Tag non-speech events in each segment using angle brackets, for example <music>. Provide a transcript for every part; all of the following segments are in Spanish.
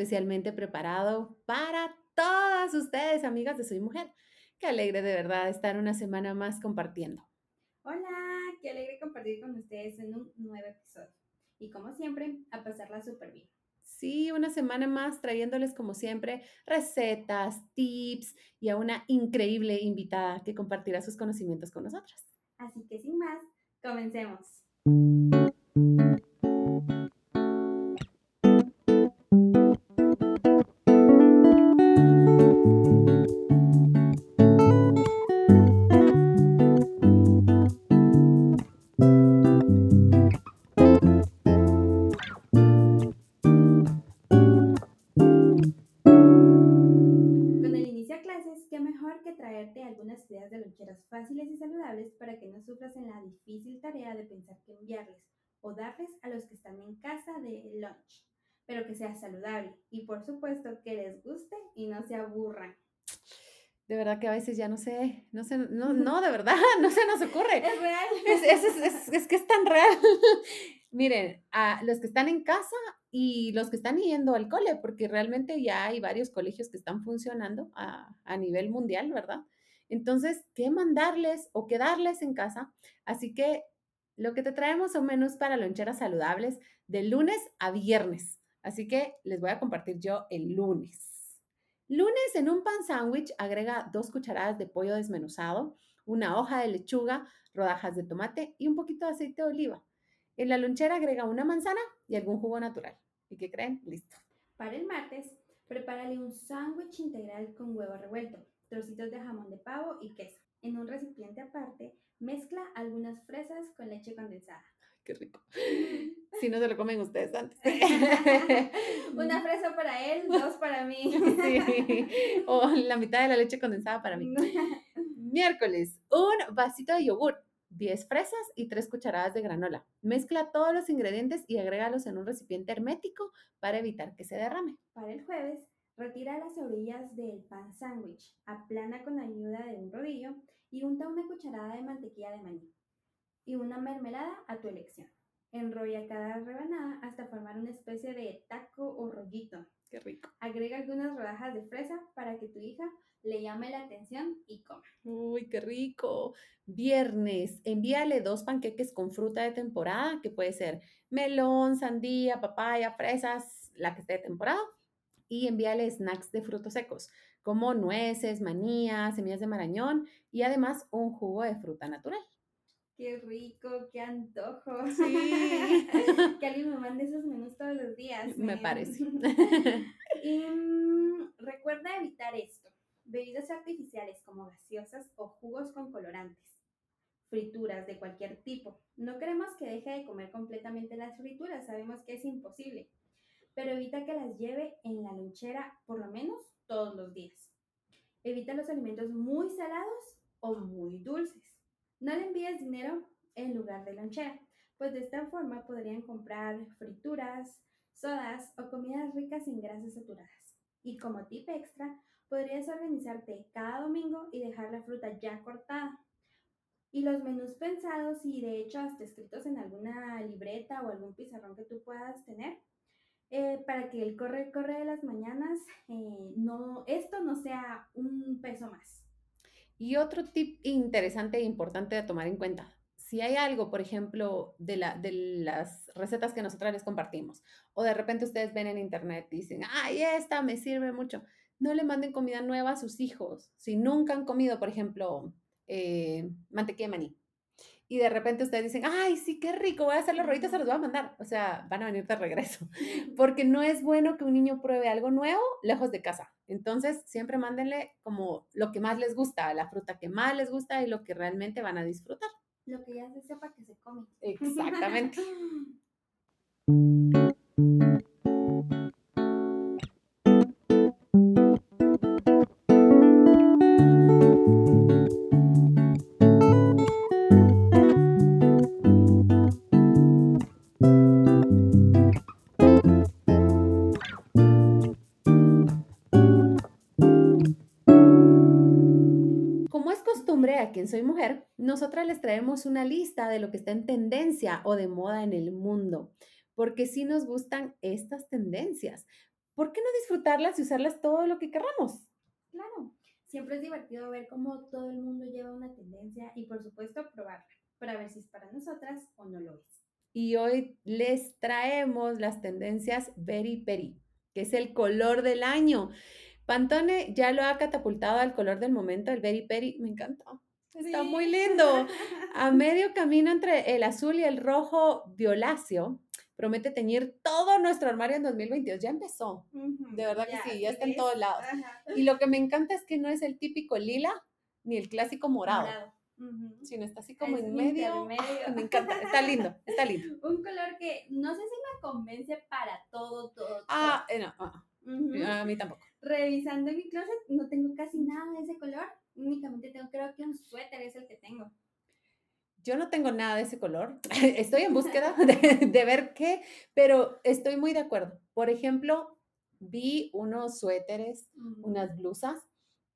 especialmente preparado para todas ustedes, amigas de Soy Mujer. Qué alegre de verdad estar una semana más compartiendo. Hola, qué alegre compartir con ustedes en un nuevo episodio. Y como siempre, a pasarla súper bien. Sí, una semana más trayéndoles como siempre recetas, tips y a una increíble invitada que compartirá sus conocimientos con nosotras. Así que sin más, comencemos. Difícil tarea de pensar qué enviarles o darles a los que están en casa de lunch, pero que sea saludable y por supuesto que les guste y no se aburran. De verdad que a veces ya no sé, no sé, no, <laughs> no, de verdad, <laughs> no se nos ocurre. Es real. Es, es, es, es, es que es tan real. <laughs> Miren, a los que están en casa y los que están yendo al cole, porque realmente ya hay varios colegios que están funcionando a, a nivel mundial, ¿verdad? Entonces, ¿qué mandarles o qué darles en casa? Así que lo que te traemos son menús para loncheras saludables de lunes a viernes. Así que les voy a compartir yo el lunes. Lunes en un pan sándwich agrega dos cucharadas de pollo desmenuzado, una hoja de lechuga, rodajas de tomate y un poquito de aceite de oliva. En la lonchera agrega una manzana y algún jugo natural. ¿Y qué creen? Listo. Para el martes, prepárale un sándwich integral con huevo revuelto, trocitos de jamón de pavo y queso. En un recipiente aparte, mezcla algunas fresas con leche condensada. Qué rico. Si no se lo comen ustedes antes. <laughs> Una fresa para él, dos para mí. <laughs> Sí. O la mitad de la leche condensada para mí. <laughs> Miércoles, un vasito de yogur, 10 fresas y 3 cucharadas de granola. Mezcla todos los ingredientes y agrégalos en un recipiente hermético para evitar que se derrame. Para el jueves, retira las orillas del pan sándwich, aplana con ayuda de un rodillo y unta una cucharada de mantequilla de maní y una mermelada a tu elección. Enrolla cada rebanada hasta formar una especie de taco o rollito. Qué rico. Agrega algunas rodajas de fresa para que tu hija le llame la atención y coma. Uy, qué rico. Viernes, envíale dos panqueques con fruta de temporada, que puede ser melón, sandía, papaya, fresas, la que esté de temporada. Y envíale snacks de frutos secos, como nueces, manías, semillas de marañón y además un jugo de fruta natural. Qué rico, qué antojo. Sí. <laughs> que alguien me mande esos menús todos los días. Me ¿eh? parece. <laughs> <laughs> y mm, recuerda evitar esto. Bebidas artificiales como gaseosas o jugos con colorantes. Frituras de cualquier tipo. No queremos que deje de comer completamente las frituras, sabemos que es imposible. Pero evita que las lleve en la lonchera por lo menos todos los días. Evita los alimentos muy salados o muy dulces. No le envíes dinero en lugar de lonchera, pues de esta forma podrían comprar frituras, sodas o comidas ricas en grasas saturadas. Y como tip extra, podrías organizarte cada domingo y dejar la fruta ya cortada. Y los menús pensados y de hecho hasta escritos en alguna libreta o algún pizarrón que tú puedas tener, eh, para que el corre, corre de las mañanas, eh, no, esto no sea un peso más. Y otro tip interesante e importante de tomar en cuenta, si hay algo, por ejemplo, de, la, de las recetas que nosotras les compartimos, o de repente ustedes ven en internet y dicen, ay, esta me sirve mucho, no le manden comida nueva a sus hijos. Si nunca han comido, por ejemplo, eh, mantequilla de maní, y de repente ustedes dicen, ay, sí, qué rico, voy a hacer los rollitos, se los voy a mandar. O sea, van a venir de regreso. <laughs> Porque no es bueno que un niño pruebe algo nuevo lejos de casa. Entonces, siempre mándenle como lo que más les gusta, la fruta que más les gusta y lo que realmente van a disfrutar. Lo que ya se sepa que se come. Exactamente. <laughs> costumbre aquí en Soy Mujer, nosotras les traemos una lista de lo que está en tendencia o de moda en el mundo, porque sí nos gustan estas tendencias. ¿por qué no disfrutarlas y usarlas todo lo que queramos? Claro, siempre es divertido ver cómo todo el mundo lleva una tendencia y por supuesto probarla para ver si es para nosotras o no lo es. Y hoy les traemos las tendencias Very Peri, que es el color del año. Pantone ya lo ha catapultado al color del momento, el Very Peri. Me encanta. Está muy lindo. A <laughs> medio camino entre el azul y el rojo violáceo, promete teñir todo nuestro armario en 2022. Ya empezó. de verdad que sí, ya está en todos lados. Y lo que me encanta es que no es el típico lila ni el clásico morado. Sino está así como en medio. me encanta, está <laughs> lindo, está lindo. Un color que no sé si me convence para todo, todo. Ah, eh, no, ah, ah. a mí tampoco. Revisando mi closet, no tengo casi nada de ese color. Únicamente tengo, creo que un suéter es el que tengo. Yo no tengo nada de ese color. <laughs> Estoy en búsqueda <laughs> de, ver qué, pero estoy muy de acuerdo. Por ejemplo, vi unos suéteres, unas blusas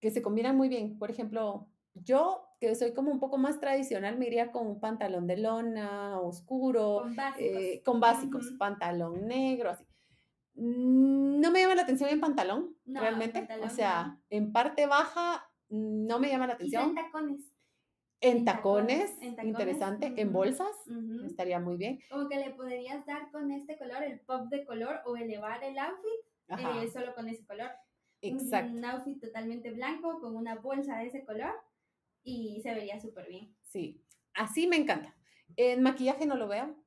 que se combinan muy bien. Por ejemplo, yo que soy como un poco más tradicional, me iría con un pantalón de lona oscuro, con básicos, eh, con básicos pantalón negro, así. Mm, no me llama la atención en pantalón, realmente. o sea, en parte baja no me llama la atención. en tacones. En, tacones, interesante. En bolsas, estaría muy bien. Como que le podrías dar con este color, el pop de color, o elevar el outfit eh, solo con ese color. Exacto. Un outfit totalmente blanco con una bolsa de ese color y se vería súper bien. Sí, así me encanta. En maquillaje no lo veo, mm,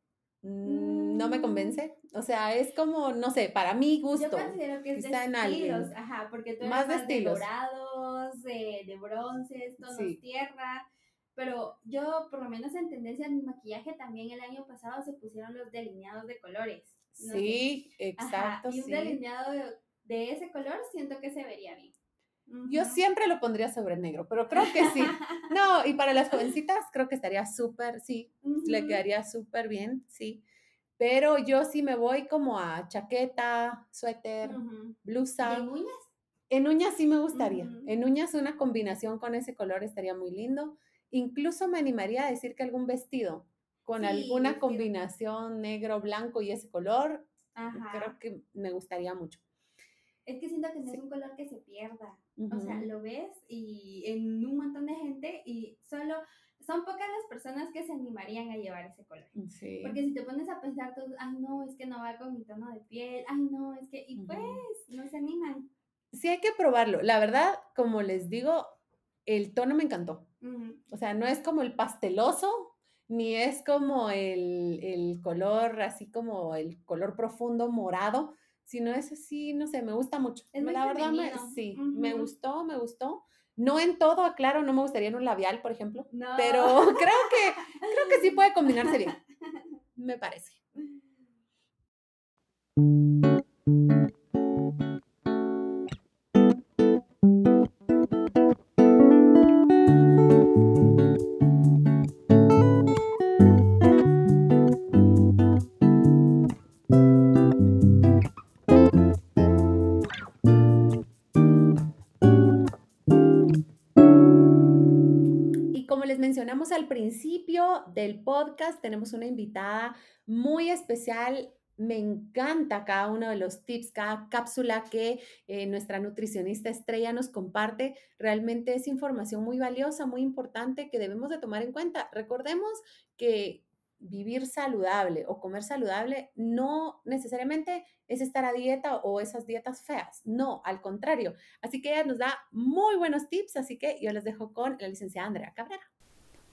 no me mm. convence. O sea, es como, no sé, para mi gusto. Yo considero que es de estilos, ajá, porque tú más, de, estilos. dorados, de, bronces, tonos tierra. Pero yo, por lo menos en tendencia en maquillaje, también el año pasado se pusieron los delineados de colores. sí, exacto. y un delineado de, de ese color siento que se vería bien. Yo siempre lo pondría sobre negro, pero creo que sí. <laughs> No, y para las jovencitas creo que estaría súper, sí, le quedaría súper bien, sí. Pero yo sí me voy como a chaqueta, suéter, blusa. ¿En uñas? En uñas sí me gustaría. En uñas una combinación con ese color estaría muy lindo. Incluso me animaría a decir que algún vestido con alguna combinación negro, blanco y ese color, creo que me gustaría mucho. Es que siento que no es un color que se pierda. O sea, lo ves y en un montón de gente y solo son pocas las personas que se animarían a llevar ese color. Sí. Porque si te pones a pensar, tú, ay, no, es que no va con mi tono de piel, ay, no, es que, y pues, no se animan. Sí, hay que probarlo. La verdad, como les digo, el tono me encantó. O sea, no es como el pasteloso, ni es como el, el color, así como el color profundo morado, si no es así, no sé, me gusta mucho. la verdad, me, sí, me gustó, me gustó. No en todo, aclaro, no me gustaría en un labial, por ejemplo, pero creo que, creo que sí puede combinarse bien, <laughs> me parece. Mencionamos al principio del podcast, tenemos una invitada muy especial. Me encanta cada uno de los tips, cada cápsula que eh, nuestra nutricionista estrella nos comparte. Realmente es información muy valiosa, muy importante que debemos de tomar en cuenta. Recordemos que vivir saludable o comer saludable no necesariamente es estar a dieta o esas dietas feas. No, al contrario. Así que ella nos da muy buenos tips, así que yo les dejo con la licenciada Andrea Cabrera.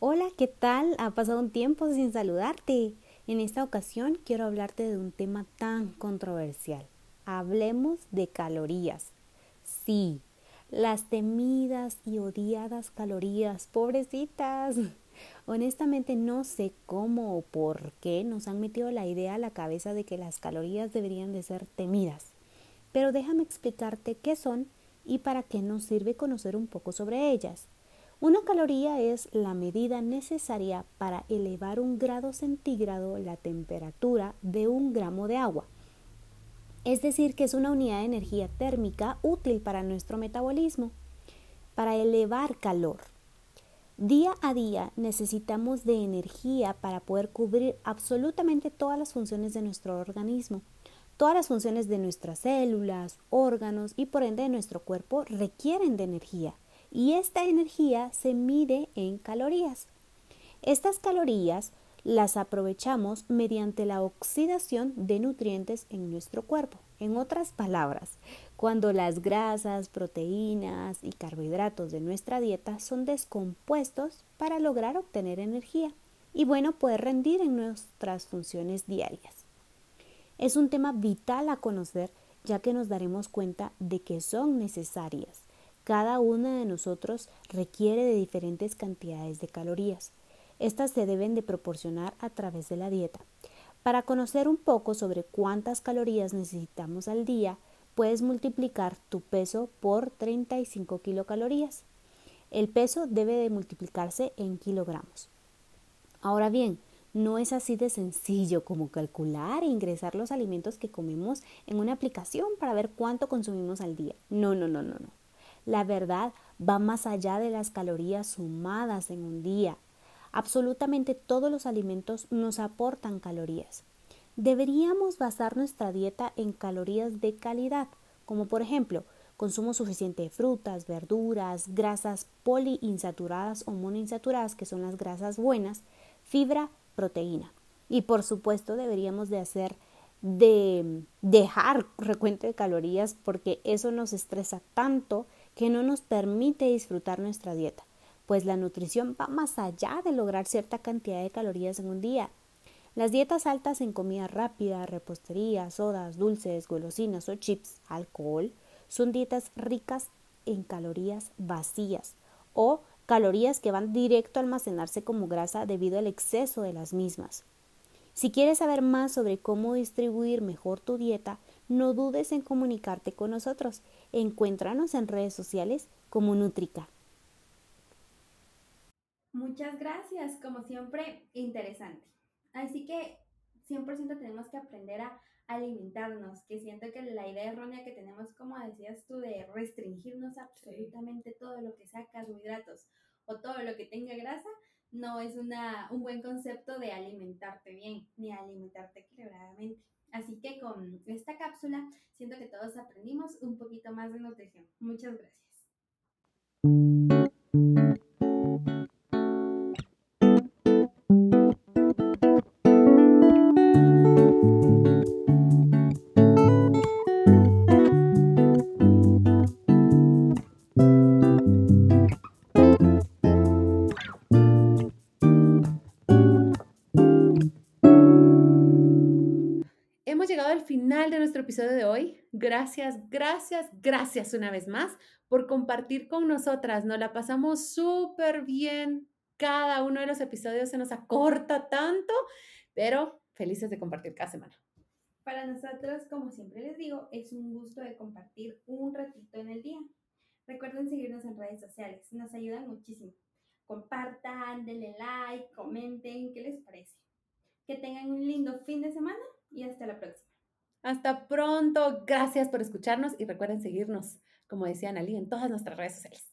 Hola, ¿qué tal? Ha pasado un tiempo sin saludarte. En esta ocasión quiero hablarte de un tema tan controversial. Hablemos de calorías. Sí, las temidas y odiadas calorías, pobrecitas. Honestamente no sé cómo o por qué nos han metido la idea a la cabeza de que las calorías deberían de ser temidas. Pero déjame explicarte qué son y para qué nos sirve conocer un poco sobre ellas. Una caloría es la medida necesaria para elevar un grado centígrado la temperatura de un gramo de agua. Es decir, que es una unidad de energía térmica útil para nuestro metabolismo, para elevar calor. Día a día necesitamos de energía para poder cubrir absolutamente todas las funciones de nuestro organismo. Todas las funciones de nuestras células, órganos y por ende de nuestro cuerpo requieren de energía y esta energía se mide en calorías. Estas calorías las aprovechamos mediante la oxidación de nutrientes en nuestro cuerpo. En otras palabras, cuando las grasas, proteínas y carbohidratos de nuestra dieta son descompuestos para lograr obtener energía y bueno, poder rendir en nuestras funciones diarias. Es un tema vital a conocer ya que nos daremos cuenta de que son necesarias. Cada una de nosotros requiere de diferentes cantidades de calorías. Estas se deben de proporcionar a través de la dieta. Para conocer un poco sobre cuántas calorías necesitamos al día, puedes multiplicar tu peso por 35 kilocalorías. El peso debe de multiplicarse en kilogramos. Ahora bien, no es así de sencillo como calcular e ingresar los alimentos que comemos en una aplicación para ver cuánto consumimos al día. No, no, no, no, no. La verdad va más allá de las calorías sumadas en un día. Absolutamente todos los alimentos nos aportan calorías. Deberíamos basar nuestra dieta en calorías de calidad, como por ejemplo consumo suficiente de frutas, verduras, grasas poliinsaturadas o monoinsaturadas, que son las grasas buenas, fibra, proteína. Y por supuesto deberíamos de hacer de dejar recuento de calorías porque eso nos estresa tanto que no nos permite disfrutar nuestra dieta pues la nutrición va más allá de lograr cierta cantidad de calorías en un día. Las dietas altas en comida rápida, repostería, sodas, dulces, golosinas o chips, alcohol, son dietas ricas en calorías vacías o calorías que van directo a almacenarse como grasa debido al exceso de las mismas. Si quieres saber más sobre cómo distribuir mejor tu dieta, no dudes en comunicarte con nosotros. Encuéntranos en redes sociales como Nutrica. Muchas gracias, como siempre, interesante. Así que 100% tenemos que aprender a alimentarnos, que siento que la idea errónea que tenemos, como decías tú, de restringirnos absolutamente todo lo que sea carbohidratos o todo lo que tenga grasa, no es una, un buen concepto de alimentarte bien, ni alimentarte equilibradamente. Así que con esta cápsula siento que todos aprendimos un poquito más de nutrición. Muchas gracias. Episodio de hoy. Gracias, gracias, gracias una vez más por compartir con nosotras. Nos la pasamos súper bien. Cada uno de los episodios se nos acorta tanto, pero felices de compartir cada semana. Para nosotros, como siempre les digo, es un gusto de compartir un ratito en el día. Recuerden seguirnos en redes sociales, nos ayudan muchísimo. Compartan, denle like, comenten, ¿qué les parece? Que tengan un lindo fin de semana y hasta la próxima. Hasta pronto. Gracias por escucharnos y recuerden seguirnos, como decía Analí, en todas nuestras redes sociales.